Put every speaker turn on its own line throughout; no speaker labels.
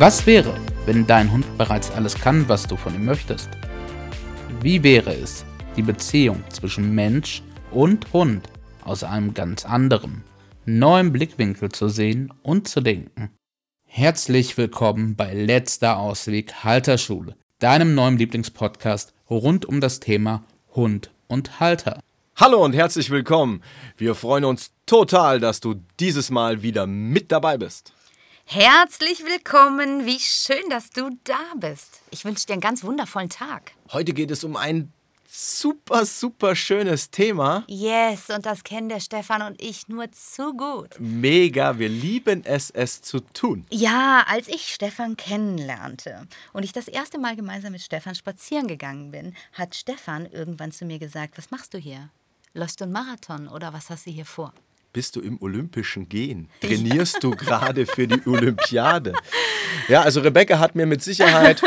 Was wäre, wenn dein Hund bereits alles kann, was du von ihm möchtest? Wie wäre es, die Beziehung zwischen Mensch und Hund aus einem ganz anderen, neuen Blickwinkel zu sehen und zu denken? Herzlich willkommen bei Letzter Ausweg Halterschule, deinem neuen Lieblingspodcast rund um das Thema Hund und Halter.
Hallo und herzlich willkommen. Wir freuen uns total, dass du dieses Mal wieder mit dabei bist.
Herzlich willkommen. Wie schön, dass du da bist. Ich wünsche dir einen ganz wundervollen Tag.
Heute geht es um ein super, super schönes Thema.
Yes, und das kennen der Stefan und ich nur zu gut.
Mega, wir lieben es, es zu tun.
Ja, als ich Stefan kennenlernte und ich das erste Mal gemeinsam mit Stefan spazieren gegangen bin, hat Stefan irgendwann zu mir gesagt, was machst du hier? Läufst du einen Marathon oder was hast du hier vor?
Bist du im olympischen Gehen? Trainierst ja. du gerade für die Olympiade? Ja, also Rebecca hat mir mit Sicherheit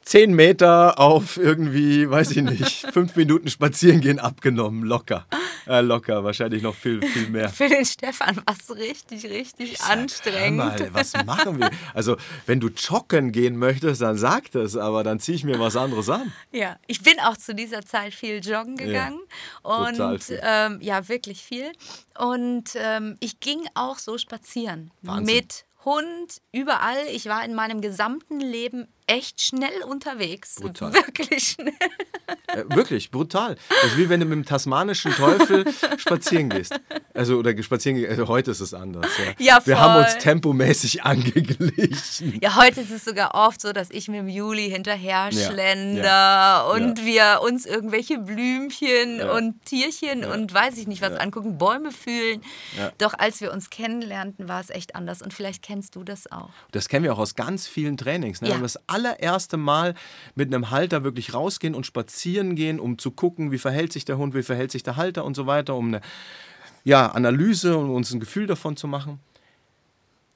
zehn Meter auf irgendwie, weiß ich nicht, fünf Minuten spazieren gehen abgenommen, locker. Äh, locker, wahrscheinlich noch viel, viel mehr.
Für den Stefan war es richtig, richtig ich anstrengend.
Sag, mal, was machen wir? Also, wenn du joggen gehen möchtest, dann sag das, aber dann ziehe ich mir was anderes an.
Ja, ich bin auch zu dieser Zeit viel joggen gegangen. Ja, und ähm, ja, wirklich viel. Und ähm, ich ging auch so spazieren Wahnsinn. mit Hund, überall. Ich war in meinem gesamten Leben echt schnell unterwegs.
Brutal.
Wirklich schnell.
Äh, wirklich, brutal. Das ist wie wenn du mit dem tasmanischen Teufel spazieren gehst. Also, oder spazieren gehst. Also, heute ist es anders. Ja. ja. Wir haben uns tempomäßig angeglichen.
Ja, heute ist es sogar oft so, dass ich mit dem Juli hinterher schlender ja. und wir uns irgendwelche Blümchen und Tierchen und weiß ich nicht was angucken, Bäume fühlen. Doch als wir uns kennenlernten, war es echt anders. Und vielleicht kennst du das auch.
Das kennen wir auch aus ganz vielen Trainings. Ne? Ja. Das allererste Mal mit einem Halter wirklich rausgehen und spazieren gehen, um zu gucken, wie verhält sich der Hund, wie verhält sich der Halter und so weiter, um eine ja, Analyse und uns ein Gefühl davon zu machen.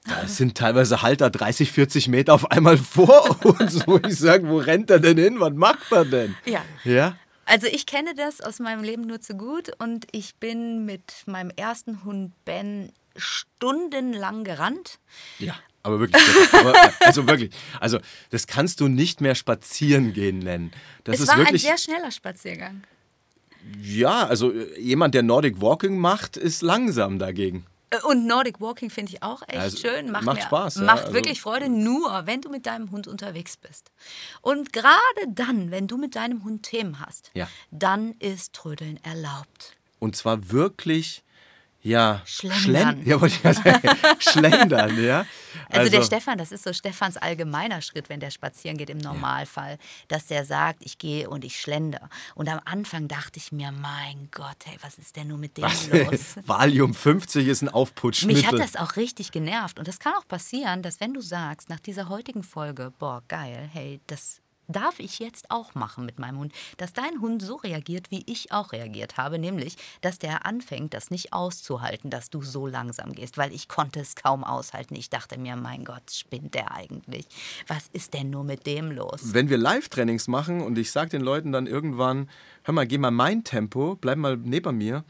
Da sind teilweise Halter 30, 40 Meter auf einmal vor uns, wo ich sage, wo rennt er denn hin? Was macht er denn?
Ja.
Ja.
Also ich kenne das aus meinem Leben nur zu gut und ich bin mit meinem ersten Hund Ben stundenlang gerannt.
Ja. Aber wirklich, aber, also wirklich, also das kannst du nicht mehr spazieren gehen nennen. Das
es
ist
war
wirklich,
ein sehr schneller Spaziergang.
Ja, also jemand, der Nordic Walking macht, ist langsam dagegen.
Äh, und Nordic Walking finde ich auch echt also, schön.
Macht, macht Spaß.
Ja, macht also, wirklich Freude, nur wenn du mit deinem Hund unterwegs bist. Und gerade dann, wenn du mit deinem Hund Themen hast,
ja.
dann ist Trödeln erlaubt.
Und zwar wirklich ja,
Schlendern.
ja, wollte ich ja sagen. Schlendern, ja.
Also, also, der Stefan, das ist so Stefans allgemeiner Schritt, wenn der spazieren geht im Normalfall, ja. dass der sagt, ich gehe und ich schlender. Und am Anfang dachte ich mir, mein Gott, hey, was ist denn nur mit dem was? los?
Valium 50 ist ein Aufputschmittel.
Mich hat das auch richtig genervt. Und das kann auch passieren, dass wenn du sagst, nach dieser heutigen Folge, boah, geil, hey, das darf ich jetzt auch machen mit meinem Hund, dass dein Hund so reagiert, wie ich auch reagiert habe, nämlich, dass der anfängt, das nicht auszuhalten, dass du so langsam gehst, weil ich konnte es kaum aushalten. Ich dachte mir, mein Gott, spinnt der eigentlich? Was ist denn nur mit dem los?
Wenn wir Live-Trainings machen und ich sage den Leuten dann irgendwann, hör mal, geh mal mein Tempo, bleib mal neben mir,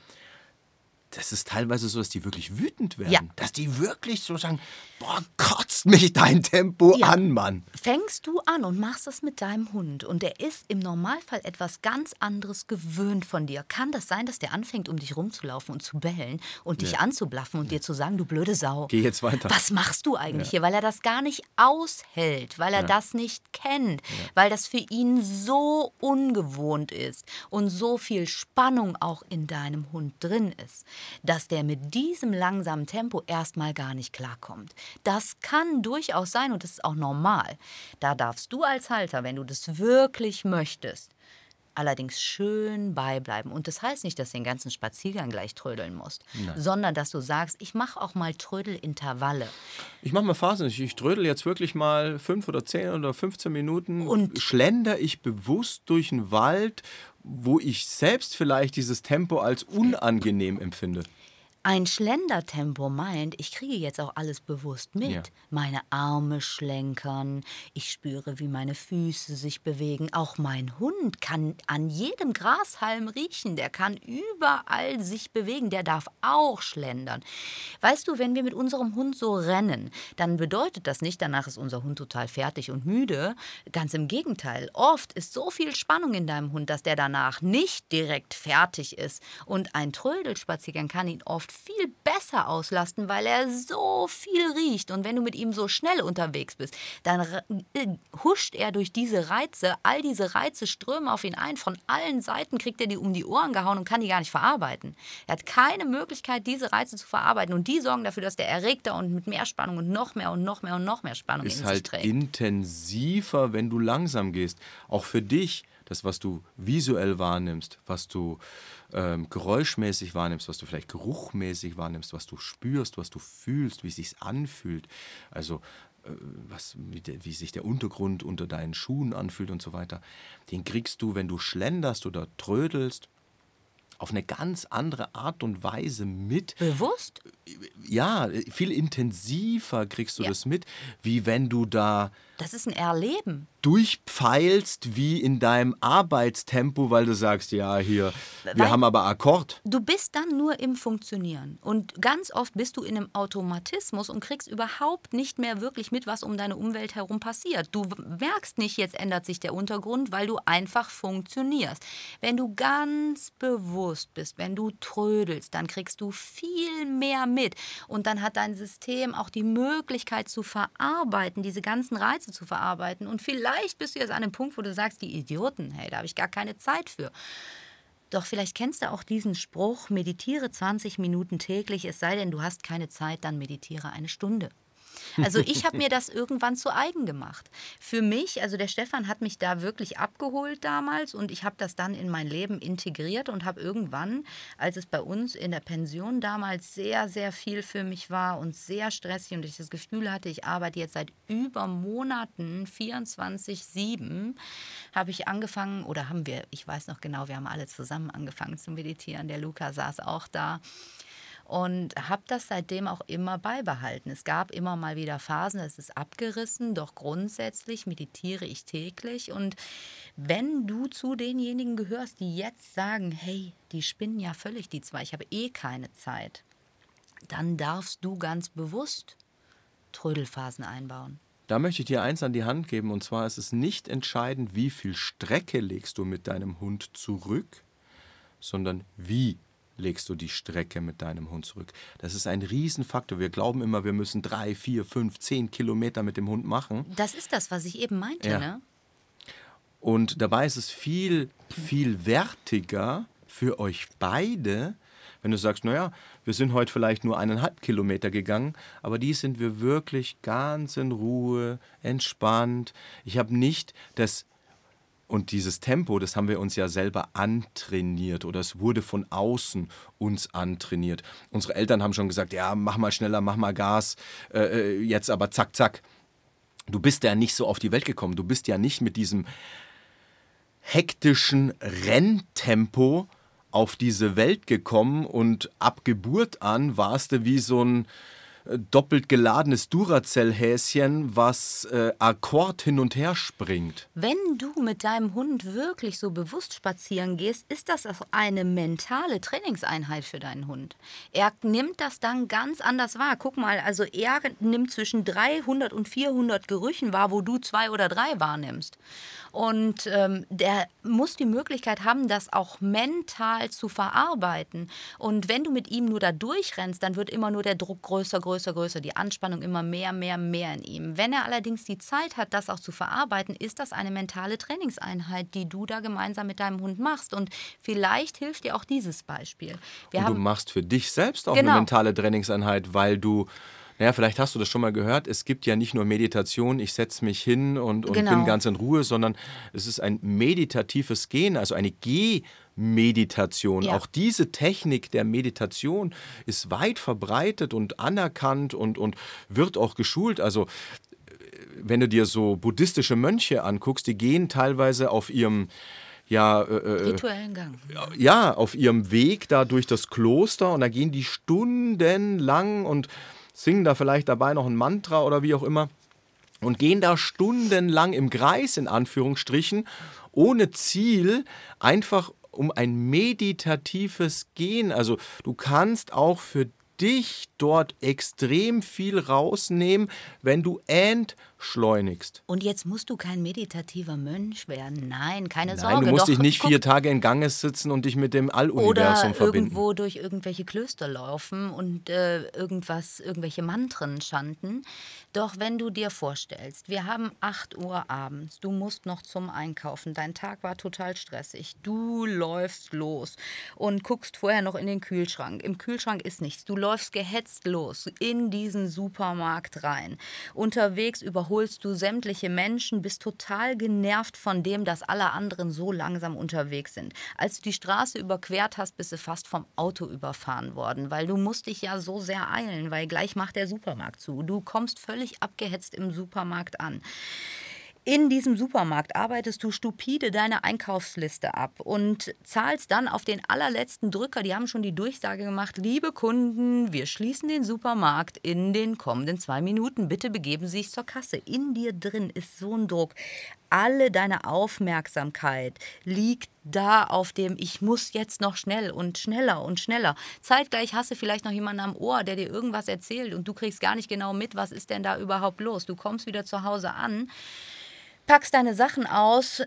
das ist teilweise so, dass die wirklich wütend werden. Ja. Dass die wirklich so sagen, boah, kotzt mich dein Tempo ja. an, Mann.
Fängst du an und machst das mit deinem Hund und der ist im Normalfall etwas ganz anderes gewöhnt von dir. Kann das sein, dass der anfängt, um dich rumzulaufen und zu bellen und dich anzublaffen und dir zu sagen, du blöde Sau.
Geh jetzt weiter.
Was machst du eigentlich hier? Weil er das gar nicht aushält, weil er das nicht kennt, weil das für ihn so ungewohnt ist und so viel Spannung auch in deinem Hund drin ist dass der mit diesem langsamen Tempo erstmal gar nicht klarkommt. Das kann durchaus sein und das ist auch normal. Da darfst du als Halter, wenn du das wirklich möchtest, allerdings schön beibleiben. Und das heißt nicht, dass du den ganzen Spaziergang gleich trödeln musst, Nein. sondern dass du sagst, ich mache auch mal Trödelintervalle.
Ich mache mal Phasen. Ich, ich trödel jetzt wirklich mal fünf oder zehn oder 15 Minuten. Und schlender ich bewusst durch den Wald, wo ich selbst vielleicht dieses Tempo als unangenehm empfinde.
Ein Schlendertempo meint, ich kriege jetzt auch alles bewusst mit.
Ja.
Meine Arme schlenkern, ich spüre, wie meine Füße sich bewegen. Auch mein Hund kann an jedem Grashalm riechen, der kann überall sich bewegen, der darf auch schlendern. Weißt du, wenn wir mit unserem Hund so rennen, dann bedeutet das nicht, danach ist unser Hund total fertig und müde. Ganz im Gegenteil. Oft ist so viel Spannung in deinem Hund, dass der danach nicht direkt fertig ist. Und ein Trödelspaziergang kann ihn oft viel besser auslasten, weil er so viel riecht. Und wenn du mit ihm so schnell unterwegs bist, dann äh, huscht er durch diese Reize. All diese Reize strömen auf ihn ein. Von allen Seiten kriegt er die um die Ohren gehauen und kann die gar nicht verarbeiten. Er hat keine Möglichkeit, diese Reize zu verarbeiten. Und die sorgen dafür, dass der erregter und mit mehr Spannung und noch mehr und noch mehr und noch mehr Spannung
ist
in
halt
sich trägt.
intensiver, wenn du langsam gehst. Auch für dich, das, was du visuell wahrnimmst, was du ähm, geräuschmäßig wahrnimmst, was du vielleicht geruchmäßig wahrnimmst, was du spürst, was du fühlst, wie es sich anfühlt. Also äh, was, wie, der, wie sich der Untergrund unter deinen Schuhen anfühlt und so weiter. Den kriegst du, wenn du schlenderst oder trödelst, auf eine ganz andere Art und Weise mit.
Bewusst?
Ja, viel intensiver kriegst du
Ja.
das mit, wie wenn du da
Das ist ein Erleben.
durchpfeilst wie in deinem Arbeitstempo, weil du sagst, ja, hier, wir
Weil-
haben aber Akkord.
Du bist dann nur im Funktionieren. Und ganz oft bist du in einem Automatismus und kriegst überhaupt nicht mehr wirklich mit, was um deine Umwelt herum passiert. Du merkst nicht, jetzt ändert sich der Untergrund, weil du einfach funktionierst. Wenn du ganz bewusst bist, wenn du trödelst, dann kriegst du viel mehr mit. Und dann hat dein System auch die Möglichkeit zu verarbeiten, diese ganzen Reize zu verarbeiten. Und vielleicht bist du jetzt an einem Punkt, wo du sagst, die Idioten, hey, da habe ich gar keine Zeit für. Doch vielleicht kennst du auch diesen Spruch, meditiere 20 Minuten täglich, es sei denn, du hast keine Zeit, dann meditiere eine Stunde. Also ich habe mir das irgendwann zu eigen gemacht. Für mich, also der Stefan hat mich da wirklich abgeholt damals und ich habe das dann in mein Leben integriert und habe irgendwann, als es bei uns in der Pension damals sehr, sehr viel für mich war und sehr stressig und ich das Gefühl hatte, ich arbeite jetzt seit über Monaten 24-7, habe ich angefangen oder haben wir, ich weiß noch genau, wir haben alle zusammen angefangen zu meditieren. Der Luca saß auch da und habe das seitdem auch immer beibehalten. Es gab immer mal wieder Phasen, es ist abgerissen, doch grundsätzlich meditiere ich täglich. Und wenn du zu denjenigen gehörst, die jetzt sagen, hey, die spinnen ja völlig die zwei, ich habe eh keine Zeit, dann darfst du ganz bewusst Trödelphasen einbauen.
Da möchte ich dir eins an die Hand geben, und zwar ist es nicht entscheidend, wie viel Strecke legst du mit deinem Hund zurück, sondern wie legst du die Strecke mit deinem Hund zurück. Das ist ein Riesenfaktor. Wir glauben immer, wir müssen drei, vier, fünf, zehn Kilometer mit dem Hund machen.
Das ist das, was ich eben meinte,
Ja.
ne?
Und dabei ist es viel, viel wertiger für euch beide, wenn du sagst, naja, wir sind heute vielleicht nur eineinhalb Kilometer gegangen, aber die sind wir wirklich ganz in Ruhe, entspannt. Ich habe nicht das und dieses Tempo, das haben wir uns ja selber antrainiert oder es wurde von außen uns antrainiert. Unsere Eltern haben schon gesagt, ja, mach mal schneller, mach mal Gas, äh, äh, jetzt aber zack, zack. Du bist ja nicht so auf die Welt gekommen. Du bist ja nicht mit diesem hektischen Renntempo auf diese Welt gekommen und ab Geburt an warst du wie so ein doppelt geladenes Duracell-Häschen, was äh, Akkord hin und her springt.
Wenn du mit deinem Hund wirklich so bewusst spazieren gehst, ist das auch eine mentale Trainingseinheit für deinen Hund. Er nimmt das dann ganz anders wahr. Guck mal, also er nimmt zwischen 300 und 400 Gerüchen wahr, wo du zwei oder drei wahrnimmst. Und ähm, der muss die Möglichkeit haben, das auch mental zu verarbeiten. Und wenn du mit ihm nur da durchrennst, dann wird immer nur der Druck größer, größer, größer, die Anspannung immer mehr, mehr, mehr in ihm. Wenn er allerdings die Zeit hat, das auch zu verarbeiten, ist das eine mentale Trainingseinheit, die du da gemeinsam mit deinem Hund machst. Und vielleicht hilft dir auch dieses Beispiel. Wir
Und du machst für dich selbst auch
Genau.
eine mentale Trainingseinheit, weil du, naja, vielleicht hast du das schon mal gehört, es gibt ja nicht nur Meditation, ich setze mich hin und, und
Genau.
bin ganz in Ruhe, sondern es ist ein meditatives Gehen, also eine Gehmeditation.
Ja.
Auch diese Technik der Meditation ist weit verbreitet und anerkannt und, und wird auch geschult. Also wenn du dir so buddhistische Mönche anguckst, die gehen teilweise auf ihrem ja,
äh, äh, rituellen Gang.
Ja, auf ihrem Weg da durch das Kloster und da gehen die stundenlang und singen da vielleicht dabei noch ein Mantra oder wie auch immer und gehen da stundenlang im Kreis in Anführungsstrichen ohne Ziel einfach um ein meditatives Gehen. Also du kannst auch für dich dort extrem viel rausnehmen, wenn du entschleunigst.
Und jetzt musst du kein meditativer Mönch werden. Nein, keine
Nein,
Sorge.
Du musst
Doch,
dich nicht
guck,
vier Tage in Ganges sitzen und dich mit dem Alluniversum
oder
verbinden.
irgendwo durch irgendwelche Klöster laufen und äh, irgendwas, irgendwelche Mantren chanten. Doch wenn du dir vorstellst, wir haben 8 Uhr abends, du musst noch zum Einkaufen, dein Tag war total stressig, du läufst los und guckst vorher noch in den Kühlschrank. Im Kühlschrank ist nichts. Du läufst gehetzt los in diesen Supermarkt rein. Unterwegs überholst du sämtliche Menschen, bist total genervt von dem, dass alle anderen so langsam unterwegs sind. Als du die Straße überquert hast, bist du fast vom Auto überfahren worden, weil du musst dich ja so sehr eilen, weil gleich macht der Supermarkt zu. Du kommst völlig abgehetzt im Supermarkt an. In diesem Supermarkt arbeitest du stupide deine Einkaufsliste ab und zahlst dann auf den allerletzten Drücker. Die haben schon die Durchsage gemacht, liebe Kunden, wir schließen den Supermarkt in den kommenden zwei Minuten. Bitte begeben Sie sich zur Kasse. In dir drin ist so ein Druck. Alle deine Aufmerksamkeit liegt da auf dem, ich muss jetzt noch schnell und schneller und schneller. Zeitgleich hast du vielleicht noch jemanden am Ohr, der dir irgendwas erzählt und du kriegst gar nicht genau mit, was ist denn da überhaupt los. Du kommst wieder zu Hause an packst deine Sachen aus,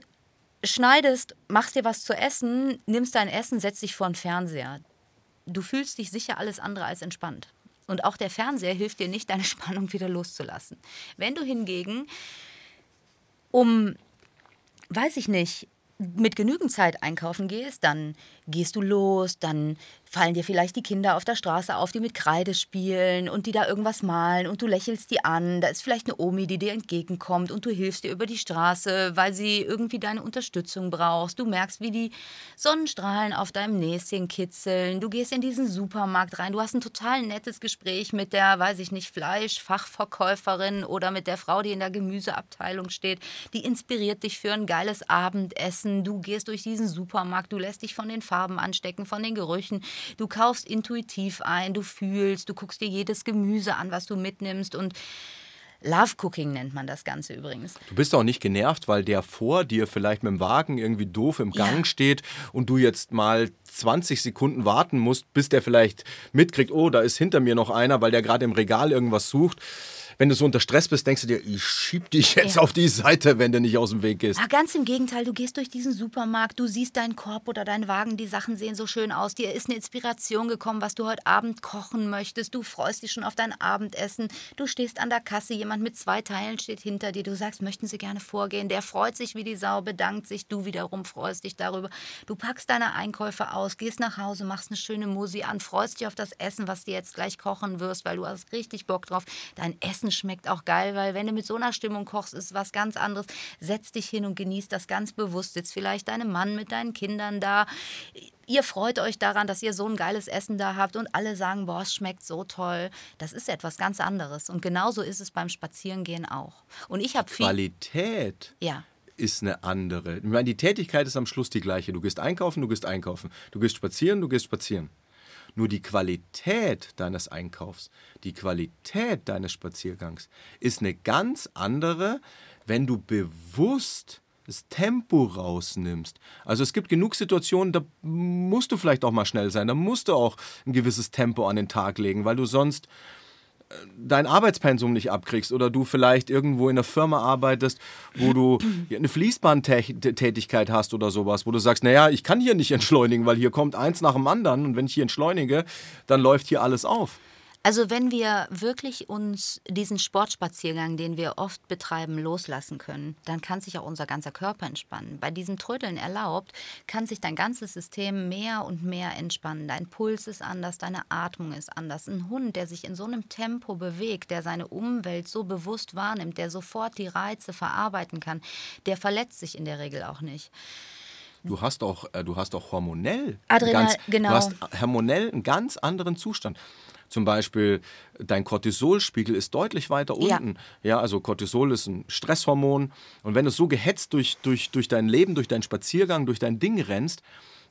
schneidest, machst dir was zu essen, nimmst dein Essen, setzt dich vor den Fernseher. Du fühlst dich sicher alles andere als entspannt. Und auch der Fernseher hilft dir nicht, deine Spannung wieder loszulassen. Wenn du hingegen um, weiß ich nicht, mit genügend Zeit einkaufen gehst, dann gehst du los, dann fallen dir vielleicht die Kinder auf der Straße auf, die mit Kreide spielen und die da irgendwas malen und du lächelst die an. Da ist vielleicht eine Omi, die dir entgegenkommt und du hilfst ihr über die Straße, weil sie irgendwie deine Unterstützung brauchst. Du merkst, wie die Sonnenstrahlen auf deinem Näschen kitzeln. Du gehst in diesen Supermarkt rein. Du hast ein total nettes Gespräch mit der, weiß ich nicht, Fleischfachverkäuferin oder mit der Frau, die in der Gemüseabteilung steht. Die inspiriert dich für ein geiles Abendessen. Du gehst durch diesen Supermarkt, du lässt dich von den Farben anstecken, von den Gerüchen. Du kaufst intuitiv ein, du fühlst, du guckst dir jedes Gemüse an, was du mitnimmst und Love Cooking nennt man das Ganze übrigens.
Du bist auch nicht genervt, weil der vor dir vielleicht mit dem Wagen irgendwie doof im Gang ja. steht und du jetzt mal 20 Sekunden warten musst, bis der vielleicht mitkriegt, oh, da ist hinter mir noch einer, weil der gerade im Regal irgendwas sucht wenn du so unter Stress bist, denkst du dir, ich schieb dich jetzt ja. auf die Seite, wenn du nicht aus dem Weg gehst.
Ja, ganz im Gegenteil, du gehst durch diesen Supermarkt, du siehst deinen Korb oder deinen Wagen, die Sachen sehen so schön aus, dir ist eine Inspiration gekommen, was du heute Abend kochen möchtest, du freust dich schon auf dein Abendessen, du stehst an der Kasse, jemand mit zwei Teilen steht hinter dir, du sagst, möchten sie gerne vorgehen, der freut sich wie die Sau, bedankt sich, du wiederum freust dich darüber. Du packst deine Einkäufe aus, gehst nach Hause, machst eine schöne Musi an, freust dich auf das Essen, was du jetzt gleich kochen wirst, weil du hast richtig Bock drauf. Dein Essen Essen schmeckt auch geil, weil wenn du mit so einer Stimmung kochst, ist was ganz anderes. Setz dich hin und genieß das ganz bewusst. Sitzt vielleicht deinem Mann mit deinen Kindern da. Ihr freut euch daran, dass ihr so ein geiles Essen da habt und alle sagen, boah, es schmeckt so toll. Das ist etwas ganz anderes. Und genauso ist es beim Spazierengehen auch. Und ich habe viel.
Qualität.
Ja
ist eine andere. Ich meine, die Tätigkeit ist am Schluss die gleiche. Du gehst einkaufen, du gehst einkaufen. Du gehst spazieren, du gehst spazieren. Nur die Qualität deines Einkaufs, die Qualität deines Spaziergangs ist eine ganz andere, wenn du bewusst das Tempo rausnimmst. Also es gibt genug Situationen, da musst du vielleicht auch mal schnell sein, da musst du auch ein gewisses Tempo an den Tag legen, weil du sonst dein Arbeitspensum nicht abkriegst oder du vielleicht irgendwo in einer Firma arbeitest, wo du eine Fließbandtätigkeit hast oder sowas, wo du sagst, naja, ich kann hier nicht entschleunigen, weil hier kommt eins nach dem anderen und wenn ich hier entschleunige, dann läuft hier alles auf.
Also wenn wir wirklich uns diesen Sportspaziergang, den wir oft betreiben, loslassen können, dann kann sich auch unser ganzer Körper entspannen. Bei diesem Trödeln erlaubt, kann sich dein ganzes System mehr und mehr entspannen. Dein Puls ist anders, deine Atmung ist anders. Ein Hund, der sich in so einem Tempo bewegt, der seine Umwelt so bewusst wahrnimmt, der sofort die Reize verarbeiten kann, der verletzt sich in der Regel auch nicht.
Du hast auch, äh, du hast auch hormonell,
Adrenal,
ganz,
genau.
du hast hormonell einen ganz anderen Zustand. Zum Beispiel dein Cortisolspiegel ist deutlich weiter unten. Ja. ja, also Cortisol ist ein Stresshormon. Und wenn du so gehetzt durch, durch, durch dein Leben, durch deinen Spaziergang, durch dein Ding rennst,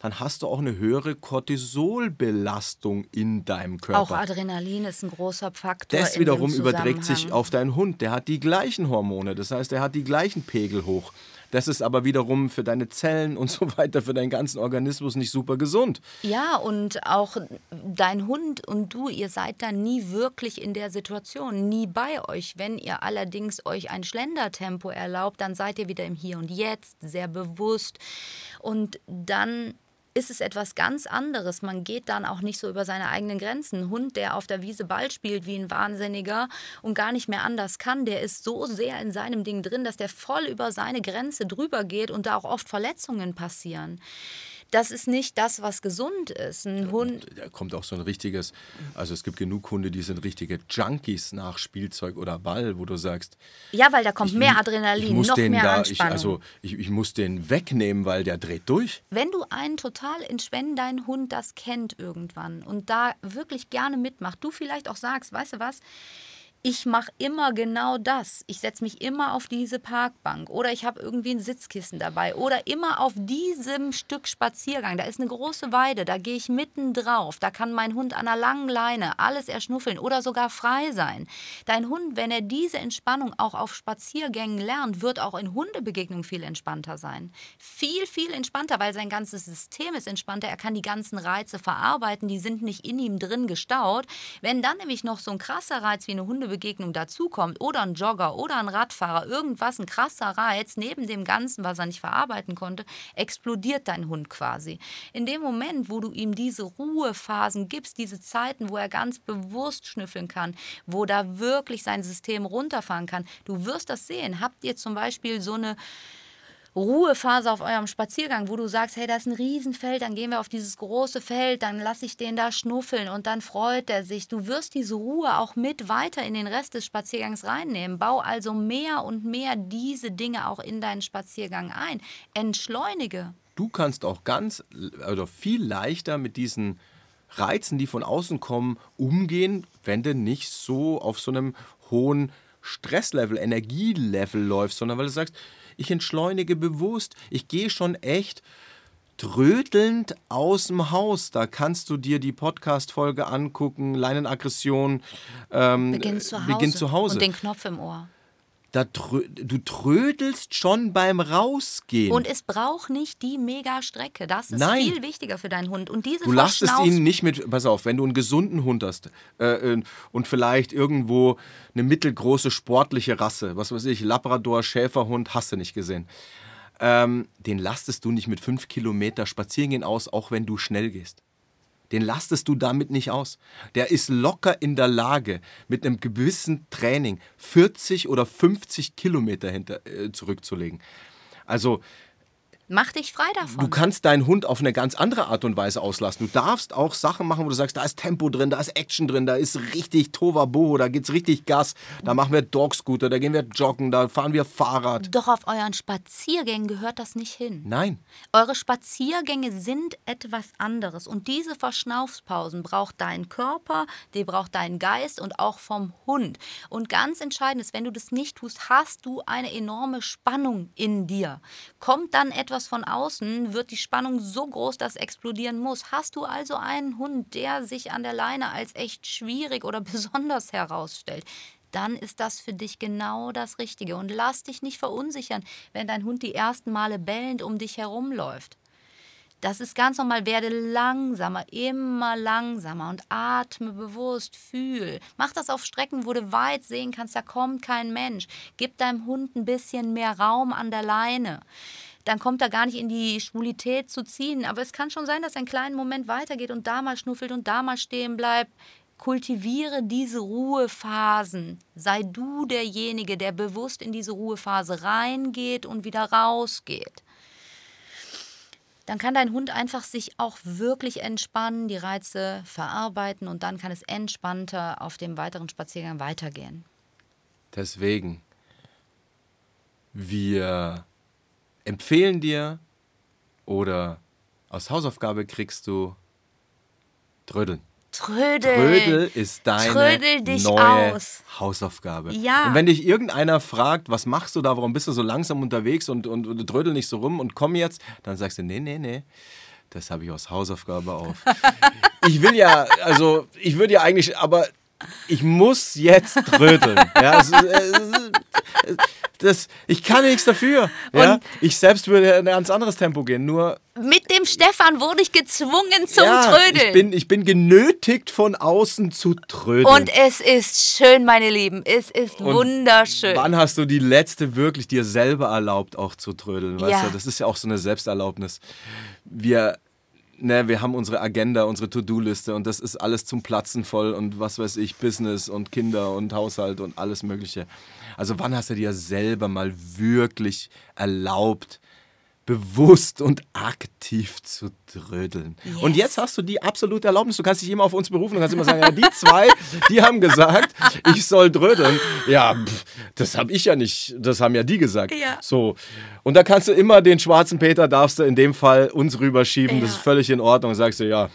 dann hast du auch eine höhere Cortisolbelastung in deinem Körper.
Auch Adrenalin ist ein großer Faktor.
Das wiederum überträgt sich auf deinen Hund. Der hat die gleichen Hormone, das heißt, er hat die gleichen Pegel hoch. Das ist aber wiederum für deine Zellen und so weiter, für deinen ganzen Organismus nicht super gesund.
Ja, und auch dein Hund und du, ihr seid dann nie wirklich in der Situation, nie bei euch. Wenn ihr allerdings euch ein Schlendertempo erlaubt, dann seid ihr wieder im Hier und Jetzt, sehr bewusst. Und dann ist es etwas ganz anderes. Man geht dann auch nicht so über seine eigenen Grenzen. Ein Hund, der auf der Wiese Ball spielt wie ein Wahnsinniger und gar nicht mehr anders kann, der ist so sehr in seinem Ding drin, dass der voll über seine Grenze drüber geht und da auch oft Verletzungen passieren das ist nicht das, was gesund ist. Ein Hund.
Da kommt auch so ein richtiges, also es gibt genug Hunde, die sind richtige Junkies nach Spielzeug oder Ball, wo du sagst.
Ja, weil da kommt ich, mehr Adrenalin, noch mehr da, Anspannung.
Ich, also ich, ich muss den wegnehmen, weil der dreht durch.
Wenn du einen total, wenn dein Hund das kennt irgendwann und da wirklich gerne mitmacht, du vielleicht auch sagst, weißt du was, ich mache immer genau das. Ich setze mich immer auf diese Parkbank oder ich habe irgendwie ein Sitzkissen dabei oder immer auf diesem Stück Spaziergang. Da ist eine große Weide, da gehe ich mitten drauf. Da kann mein Hund an einer langen Leine alles erschnuffeln oder sogar frei sein. Dein Hund, wenn er diese Entspannung auch auf Spaziergängen lernt, wird auch in Hundebegegnungen viel entspannter sein. Viel, viel entspannter, weil sein ganzes System ist entspannter. Er kann die ganzen Reize verarbeiten, die sind nicht in ihm drin gestaut. Wenn dann nämlich noch so ein krasser Reiz wie eine Hundebegegnung Begegnung dazukommt oder ein Jogger oder ein Radfahrer, irgendwas, ein krasser Reiz, neben dem Ganzen, was er nicht verarbeiten konnte, explodiert dein Hund quasi. In dem Moment, wo du ihm diese Ruhephasen gibst, diese Zeiten, wo er ganz bewusst schnüffeln kann, wo da wirklich sein System runterfahren kann, du wirst das sehen. Habt ihr zum Beispiel so eine Ruhephase auf eurem Spaziergang, wo du sagst, hey, da ist ein Riesenfeld, dann gehen wir auf dieses große Feld, dann lasse ich den da schnuffeln und dann freut er sich. Du wirst diese Ruhe auch mit weiter in den Rest des Spaziergangs reinnehmen. Bau also mehr und mehr diese Dinge auch in deinen Spaziergang ein. Entschleunige.
Du kannst auch ganz oder viel leichter mit diesen Reizen, die von außen kommen, umgehen, wenn du nicht so auf so einem hohen Stresslevel, Energielevel läufst, sondern weil du sagst, ich entschleunige bewusst, ich gehe schon echt trödelnd aus dem Haus. Da kannst du dir die Podcast-Folge angucken, Leinenaggression.
Ähm, Beginn zu Hause.
Beginn zu Hause.
Und den Knopf im Ohr
da trö du trödelst schon beim Rausgehen.
Und es braucht nicht die Mega-Strecke. Das ist Nein. viel wichtiger für deinen Hund. Und diese
du lastest ihn nicht mit, pass auf, wenn du einen gesunden Hund hast äh, äh, und vielleicht irgendwo eine mittelgroße sportliche Rasse, was weiß ich, Labrador, Schäferhund, hast du nicht gesehen. Ähm, den lastest du nicht mit fünf Kilometer Spazierengehen aus, auch wenn du schnell gehst den lastest du damit nicht aus. Der ist locker in der Lage, mit einem gewissen Training 40 oder 50 Kilometer hinter, äh, zurückzulegen. Also
Mach dich frei davon.
Du kannst deinen Hund auf eine ganz andere Art und Weise auslassen. Du darfst auch Sachen machen, wo du sagst, da ist Tempo drin, da ist Action drin, da ist richtig Tovaboho, da geht's richtig Gas. Da machen wir Dogscooter, da gehen wir joggen, da fahren wir Fahrrad.
Doch auf euren Spaziergängen gehört das nicht hin.
Nein.
Eure Spaziergänge sind etwas anderes und diese Verschnaufspausen braucht dein Körper, die braucht dein Geist und auch vom Hund. Und ganz entscheidend ist, wenn du das nicht tust, hast du eine enorme Spannung in dir. Kommt dann etwas etwas von außen, wird die Spannung so groß, dass explodieren muss. Hast du also einen Hund, der sich an der Leine als echt schwierig oder besonders herausstellt, dann ist das für dich genau das Richtige. Und lass dich nicht verunsichern, wenn dein Hund die ersten Male bellend um dich herumläuft. Das ist ganz normal. Werde langsamer, immer langsamer und atme bewusst, fühl. Mach das auf Strecken, wo du weit sehen kannst, da kommt kein Mensch. Gib deinem Hund ein bisschen mehr Raum an der Leine dann kommt er gar nicht in die Schwulität zu ziehen. Aber es kann schon sein, dass er einen kleinen Moment weitergeht und da mal schnuffelt und da mal stehen bleibt. Kultiviere diese Ruhephasen. Sei du derjenige, der bewusst in diese Ruhephase reingeht und wieder rausgeht. Dann kann dein Hund einfach sich auch wirklich entspannen, die Reize verarbeiten und dann kann es entspannter auf dem weiteren Spaziergang weitergehen.
Deswegen, wir empfehlen dir oder aus Hausaufgabe kriegst du Trödeln.
Trödel.
Trödel ist deine
Trödel dich
neue
aus.
Hausaufgabe.
Ja.
Und wenn dich irgendeiner fragt, was machst du da, warum bist du so langsam unterwegs und, und, und trödel nicht so rum und komm jetzt, dann sagst du, nee, nee, nee, das habe ich aus Hausaufgabe auf. ich will ja, also ich würde ja eigentlich, aber ich muss jetzt trödeln. Ja, es, es, es, das, ich kann nichts dafür. Ja? Ich selbst würde in ein ganz anderes Tempo gehen. Nur
Mit dem Stefan wurde ich gezwungen zum
ja,
Trödeln.
Ich bin, ich bin genötigt von außen zu trödeln.
Und es ist schön, meine Lieben. Es ist
Und
wunderschön.
Wann hast du die letzte wirklich dir selber erlaubt, auch zu trödeln? Weißt
Ja.
du, das ist ja auch so eine Selbsterlaubnis. Wir, ne, wir haben unsere Agenda, unsere To-Do-Liste und das ist alles zum Platzen voll und was weiß ich, Business und Kinder und Haushalt und alles Mögliche. Also wann hast du dir selber mal wirklich erlaubt, bewusst und aktiv zu trödeln. Und jetzt hast du die absolute Erlaubnis. Du kannst dich immer auf uns berufen und kannst immer sagen, ja, die zwei, die haben gesagt, ich soll trödeln. Ja, pff, das habe ich ja nicht, das haben ja die gesagt.
Ja.
So. Und da kannst du immer den schwarzen Peter, darfst du in dem Fall uns rüberschieben. Das
Ja.
ist völlig in Ordnung. Sagst du, ja,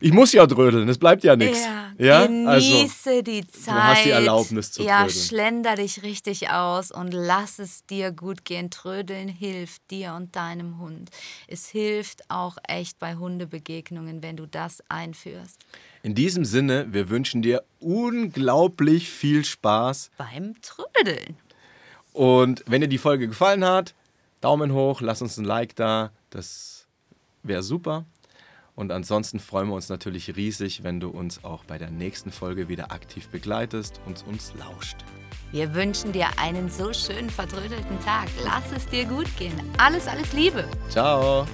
ich muss ja trödeln, es bleibt ja nichts.
Ja, genieße die Zeit.
hast die Erlaubnis zu
Ja,
trödeln.
schlender dich richtig aus und lass es dir gut gehen. Trödeln hilft dir und deinem Hund. Es hilft auch echt bei Hundebegegnungen, wenn du das einführst.
In diesem Sinne, wir wünschen dir unglaublich viel Spaß.
Beim Trödeln.
Und wenn dir die Folge gefallen hat, Daumen hoch, lass uns ein Like da. Das wäre super. Und ansonsten freuen wir uns natürlich riesig, wenn du uns auch bei der nächsten Folge wieder aktiv begleitest und uns lauscht.
Wir wünschen dir einen so schönen vertrödelten Tag. Lass es dir gut gehen. Alles, alles Liebe.
Ciao!